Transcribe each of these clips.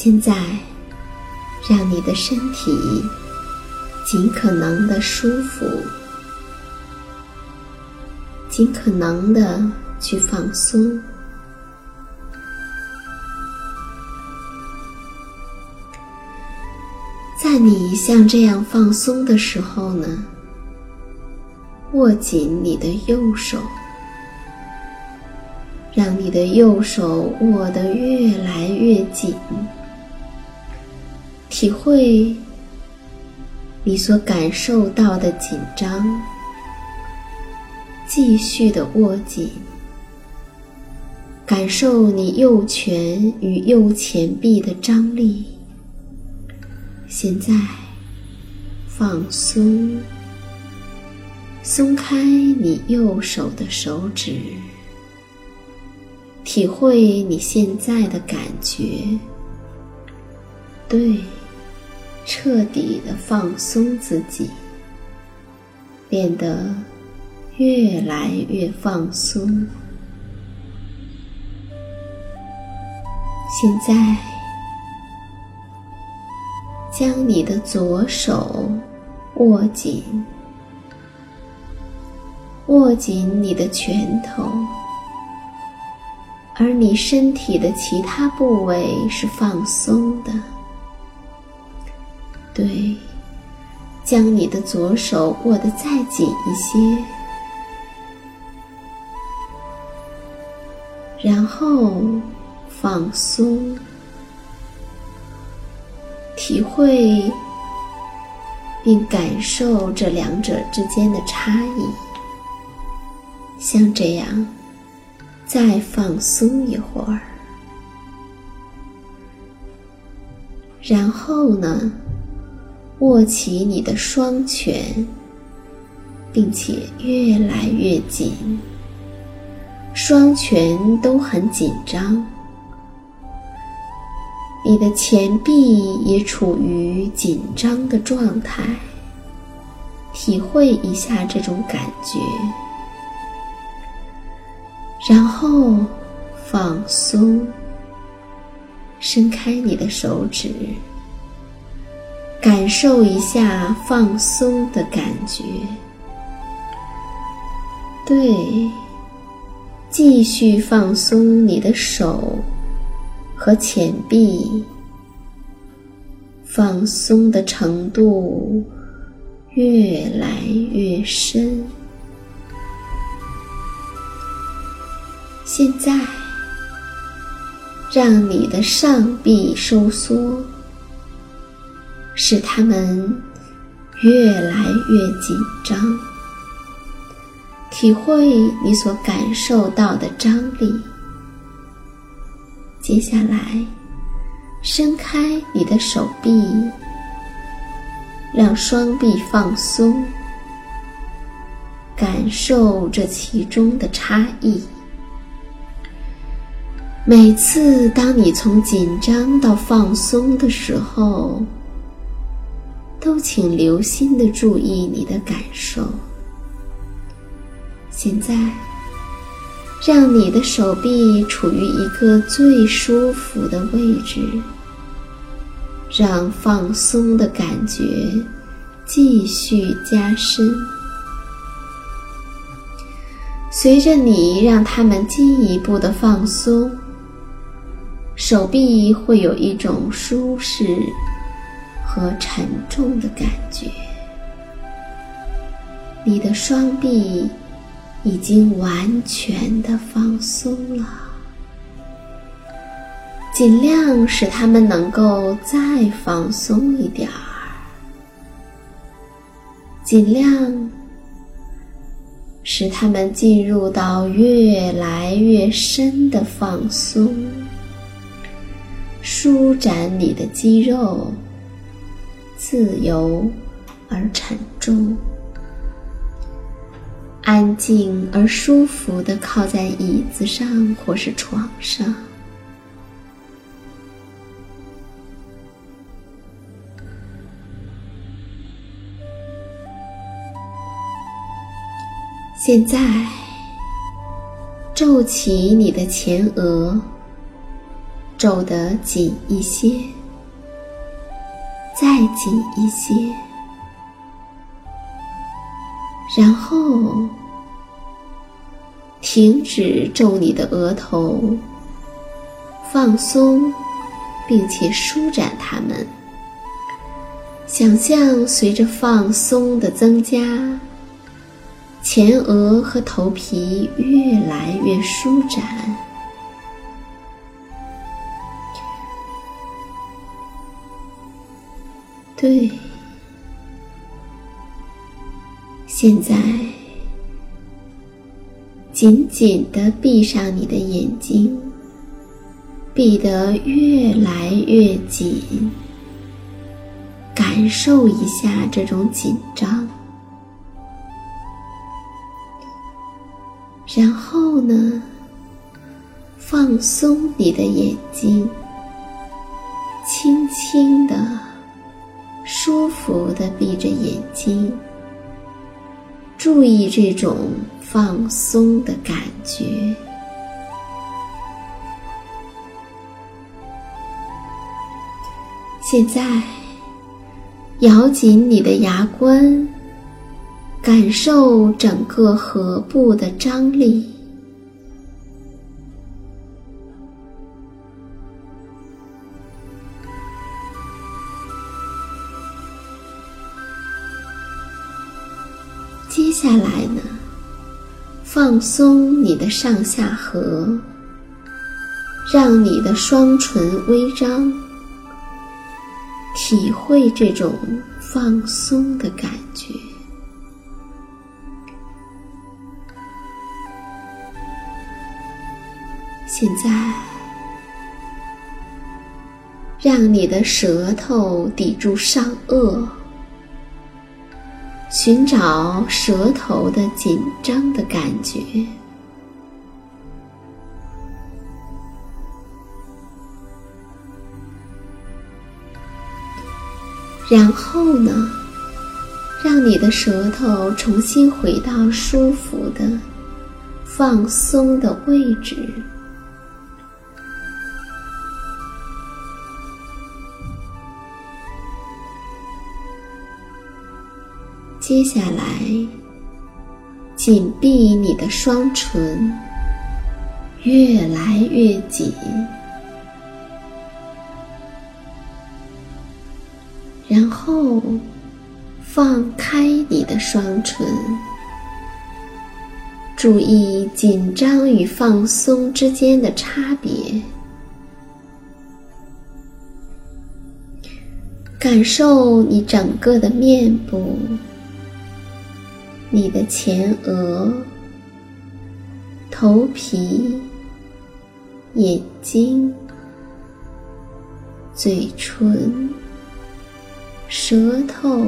现在，让你的身体尽可能的舒服，尽可能的去放松。在你像这样放松的时候呢，握紧你的右手。让你的右手握得越来越紧，体会你所感受到的紧张，继续的握紧，感受你右拳与右前臂的张力。现在放松，松开你右手的手指。体会你现在的感觉，对，彻底的放松自己，变得越来越放松。现在，将你的左手握紧，握紧你的拳头。而你身体的其他部位是放松的，对，将你的左手握得再紧一些，然后放松，体会并感受这两者之间的差异，像这样。再放松一会儿，然后呢，握起你的双拳，并且越来越紧，双拳都很紧张，你的前臂也处于紧张的状态，体会一下这种感觉。然后放松，伸开你的手指，感受一下放松的感觉。对，继续放松你的手和前臂，放松的程度越来越深。现在，让你的上臂收缩，使它们越来越紧张。体会你所感受到的张力。接下来，伸开你的手臂，让双臂放松，感受这其中的差异。每次当你从紧张到放松的时候，都请留心的注意你的感受。现在，让你的手臂处于一个最舒服的位置，让放松的感觉继续加深。随着你让它们进一步的放松，手臂会有一种舒适和沉重的感觉。你的双臂。已经完全的放松了，尽量使他们能够再放松一点儿，尽量使他们进入到越来越深的放松，舒展你的肌肉，自由而沉重。安静而舒服的靠在椅子上或是床上。现在，皱起你的前额，皱得紧一些，再紧一些，然后。停止皱你的额头，放松，并且舒展它们。想象随着放松的增加，前额和头皮越来越舒展。对，现在。紧紧的闭上你的眼睛，闭得越来越紧，感受一下这种紧张。然后呢，放松你的眼睛，轻轻的、舒服的闭着眼睛，注意这种。放松的感觉。现在，咬紧你的牙关，感受整个颌部的张力。下来呢？放松你的上下颌，让你的双唇微张，体会这种放松的感觉。现在，让你的舌头抵住上颚。寻找舌头的紧张的感觉，然后呢，让你的舌头重新回到舒服的、放松的位置。接下来，紧闭你的双唇，越来越紧，然后放开你的双唇。注意紧张与放松之间的差别。感受你整个的面部，你的前额、头皮、眼睛、嘴唇、舌头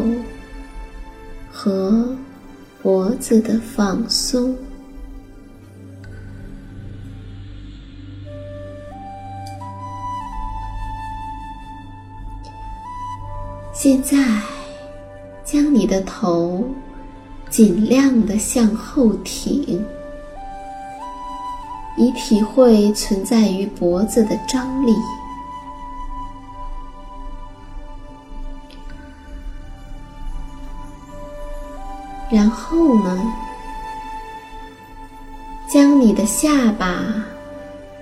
和脖子的放松。现在，将你的头尽量的向后挺，以体会存在于脖子的张力。然后呢，将你的下巴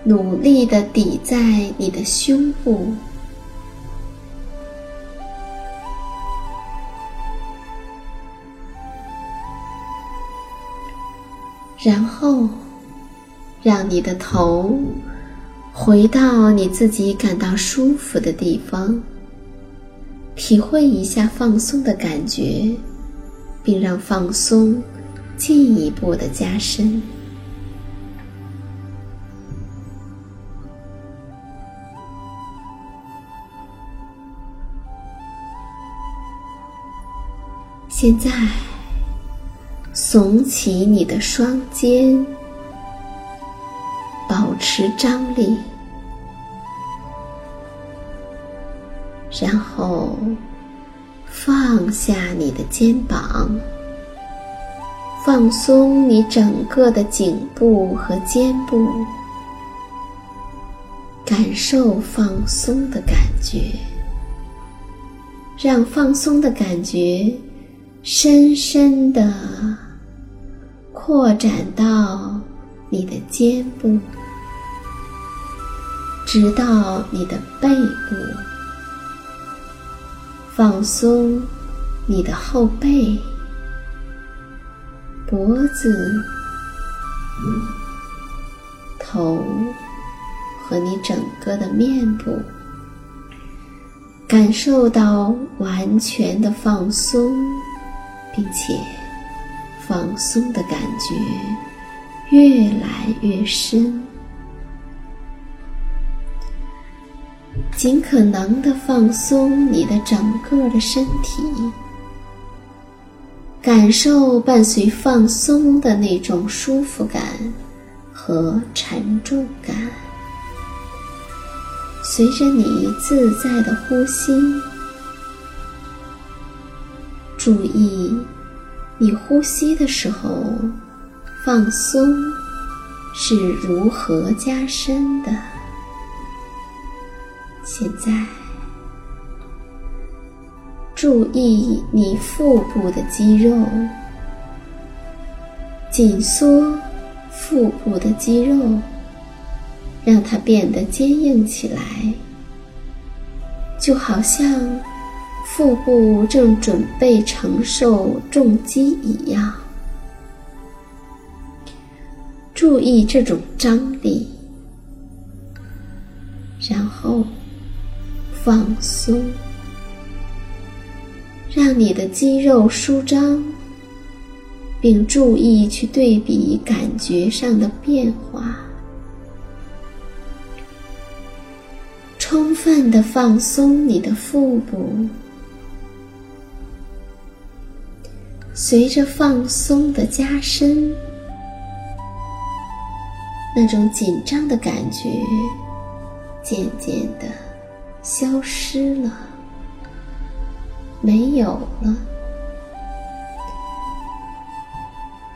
努力的抵在你的胸部。然后，让你的头回到你自己感到舒服的地方，体会一下放松的感觉，并让放松进一步的加深。现在。耸起你的双肩，保持张力，然后放下你的肩膀，放松你整个的颈部和肩部，感受放松的感觉，让放松的感觉深深的。扩展到你的肩部，直到你的背部，放松你的后背、脖子、头和你整个的面部，感受到完全的放松，并且。放松的感觉越来越深，尽可能的放松你的整个的身体，感受伴随放松的那种舒服感和沉重感。随着你自在的呼吸，注意。你呼吸的时候，放松是如何加深的？现在，注意你腹部的肌肉，紧缩腹部的肌肉，让它变得坚硬起来，就好像。腹部正准备承受重击一样，注意这种张力，然后放松，让你的肌肉舒张，并注意去对比感觉上的变化，充分的放松你的腹部。随着放松的加深，那种紧张的感觉渐渐的消失了，没有了。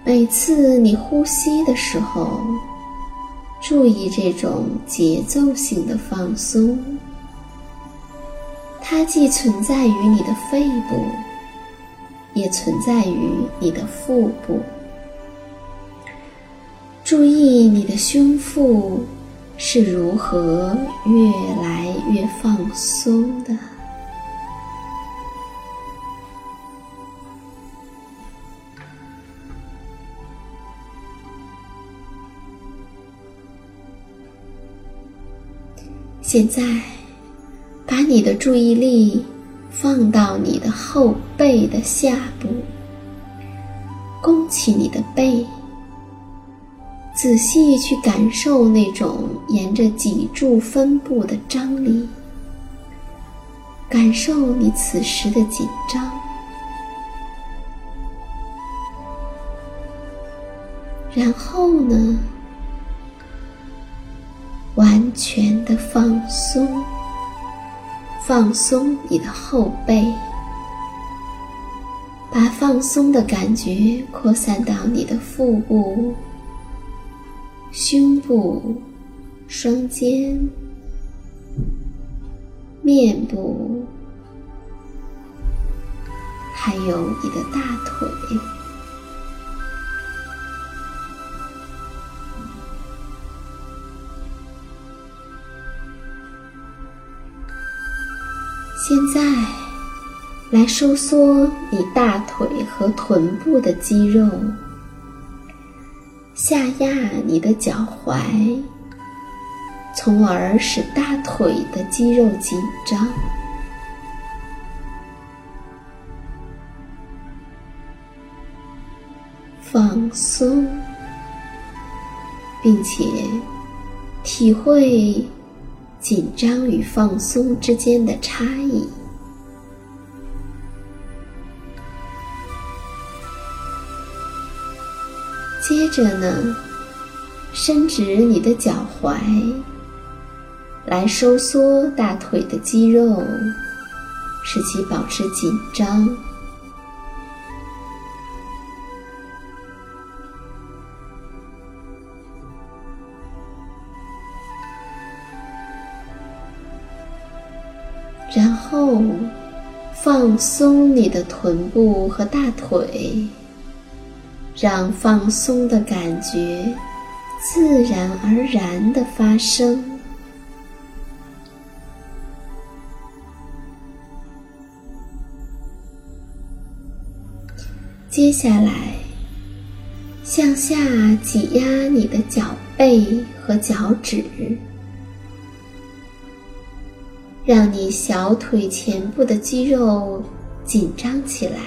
每次你呼吸的时候，注意这种节奏性的放松，它既存在于你的肺部。也存在于你的腹部。注意你的胸腹是如何越来越放松的。现在，把你的注意力放到你的后背的下部，弓起你的背，仔细去感受那种沿着脊柱分布的张力，感受你此时的紧张，然后呢？完全的放松，放松你的后背，把放松的感觉扩散到你的腹部、胸部、双肩、面部，还有你的大腿。现在，来收缩你大腿和臀部的肌肉，下压你的脚踝，从而使大腿的肌肉紧张，放松，并且体会。紧张与放松之间的差异。接着呢，伸直你的脚踝，来收缩大腿的肌肉，使其保持紧张。放松你的臀部和大腿，让放松的感觉自然而然的发生。接下来，向下挤压你的脚背和脚趾。让你小腿前部的肌肉紧张起来，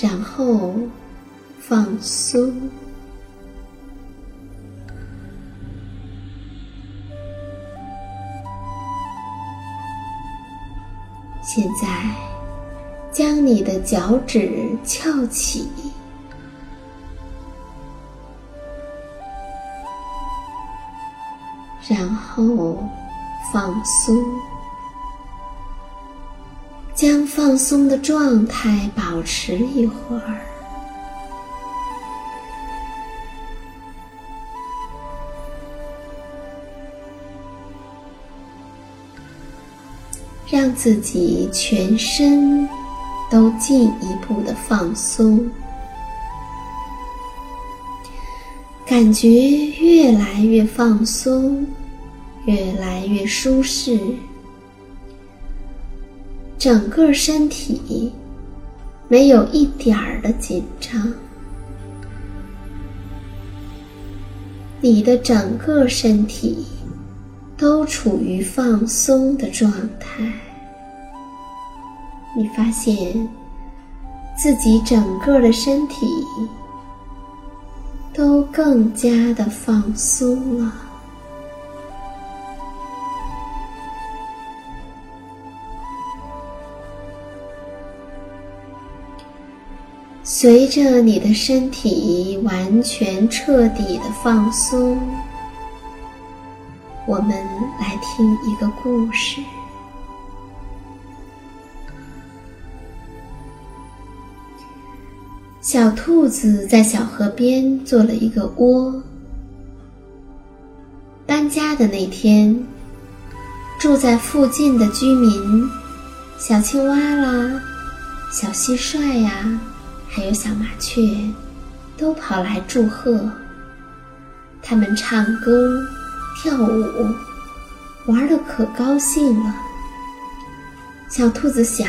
然后放松。现在，将你的脚趾翘起。然后放松，将放松的状态保持一会儿，让自己全身都进一步的放松。感觉越来越放松，越来越舒适，整个身体没有一点儿的紧张，你的整个身体都处于放松的状态，你发现自己整个的身体。都更加的放松了。随着你的身体完全彻底的放松，我们来听一个故事。小兔子在小河边做了一个窝。搬家的那天，住在附近的居民小青蛙啦，小蟋蟀呀，还有小麻雀，都跑来祝贺。他们唱歌、跳舞，玩的可高兴了。小兔子想：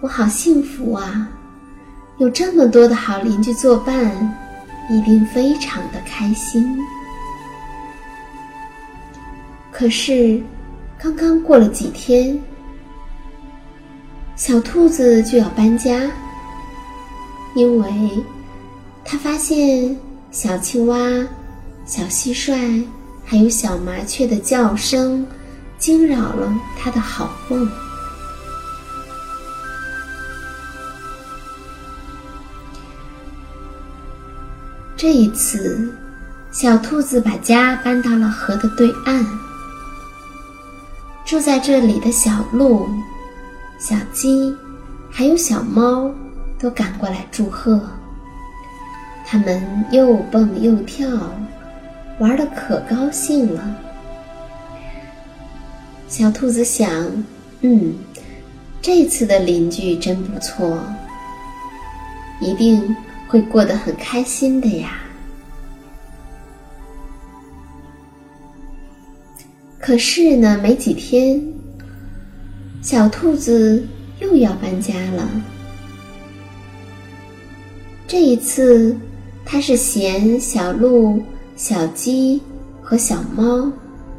我好幸福啊，有这么多的好邻居作伴，一定非常的开心。可是，刚刚过了几天。小兔子就要搬家，因为它发现小青蛙、小蟋蟀还有小麻雀的叫声惊扰了它的好梦。这一次，小兔子把家搬到了河的对岸，住在这里的小鹿。小鸡，还有小猫，都赶过来祝贺。它们又蹦又跳，玩的可高兴了。小兔子想：“嗯，这次的邻居真不错，一定会过得很开心的呀。”可是呢，没几天。小兔子又要搬家了。这一次，它是嫌小鹿、小鸡和小猫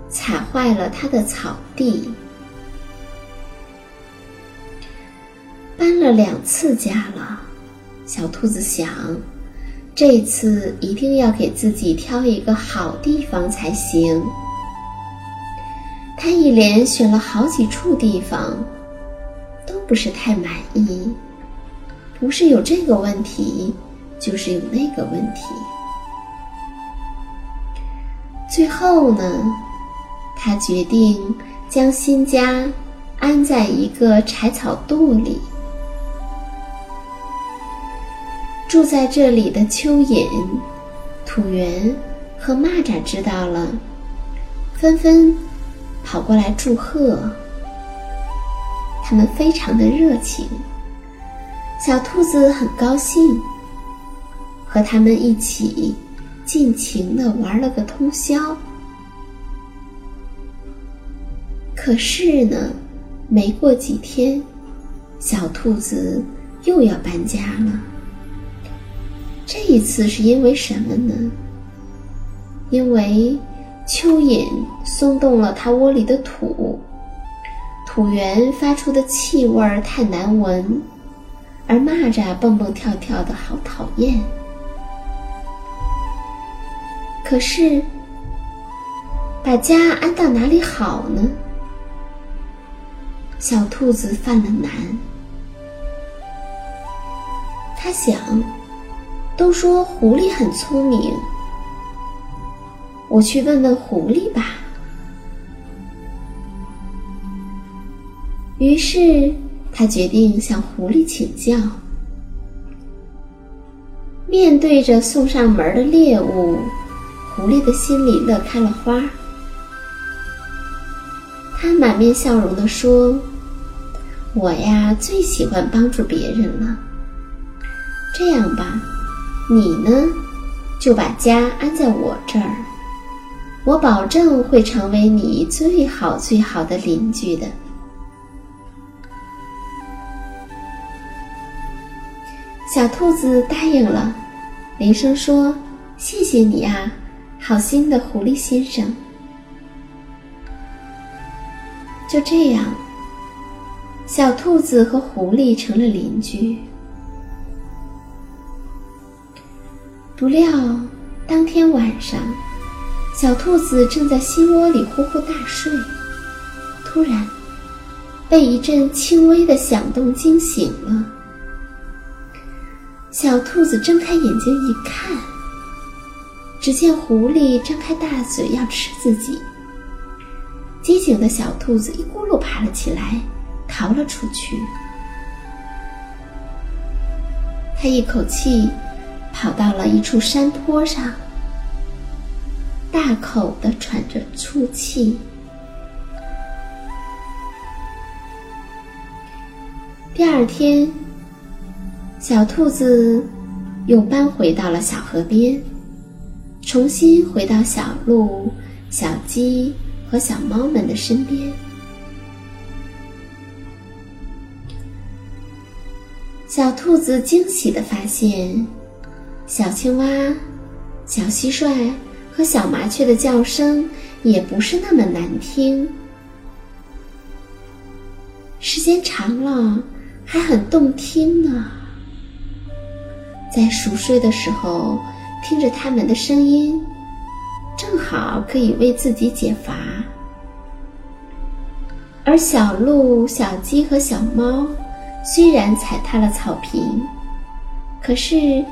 踩坏了它的草地。搬了两次家了，小兔子想，这次一定要给自己挑一个好地方才行。他一连选了好几处地方，都不是太满意，不是有这个问题，就是有那个问题。最后呢，他决定将新家安在一个柴草垛里。住在这里的蚯蚓、土猿和蚂蚱知道了，纷纷。跑过来祝贺，他们非常的热情。小兔子很高兴，和他们一起尽情的玩了个通宵。可是呢，没过几天，小兔子又要搬家了。这一次是因为什么呢？因为。蚯蚓松动了它窝里的土，土源发出的气味太难闻，而蚂蚱蹦蹦跳跳的好讨厌。可是，把家安到哪里好呢？小兔子犯了难。他想，都说狐狸很聪明。我去问问狐狸吧。于是他决定向狐狸请教。面对着送上门的猎物，狐狸的心里乐开了花。他满面笑容的说：“我呀，最喜欢帮助别人了。这样吧，你呢，就把家安在我这儿。”我保证会成为你最好最好的邻居的。小兔子答应了，连声说：“谢谢你啊，好心的狐狸先生。”就这样，小兔子和狐狸成了邻居。不料，当天晚上。小兔子正在心窝里呼呼大睡，突然被一阵轻微的响动惊醒了。小兔子睁开眼睛一看，只见狐狸张开大嘴要吃自己。机警的小兔子一咕噜爬了起来，逃了出去。它一口气跑到了一处山坡上。大口的喘着粗气，第二天，小兔子又搬回到了小河边，重新回到小鹿、小鸡和小猫们的身边。小兔子惊喜的发现，小青蛙、小蟋蟀和小麻雀的叫声也不是那么难听。时间长了，还很动听呢。在熟睡的时候，听着它们的声音，正好可以为自己解乏。而小鹿、小鸡和小猫。虽然踩踏了草坪，可是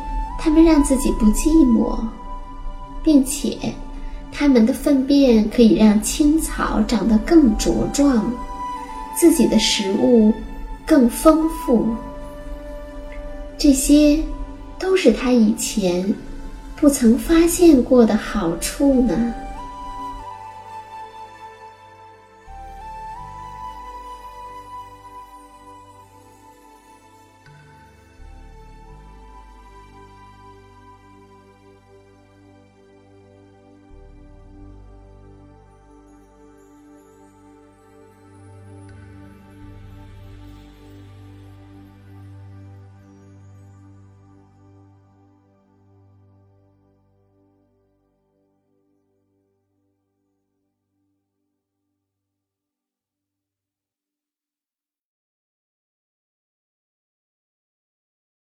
他们让自己不寂寞，并且他们的粪便可以让青草长得更茁壮，自己的食物更丰富。这些都是他以前不曾发现过的好处呢。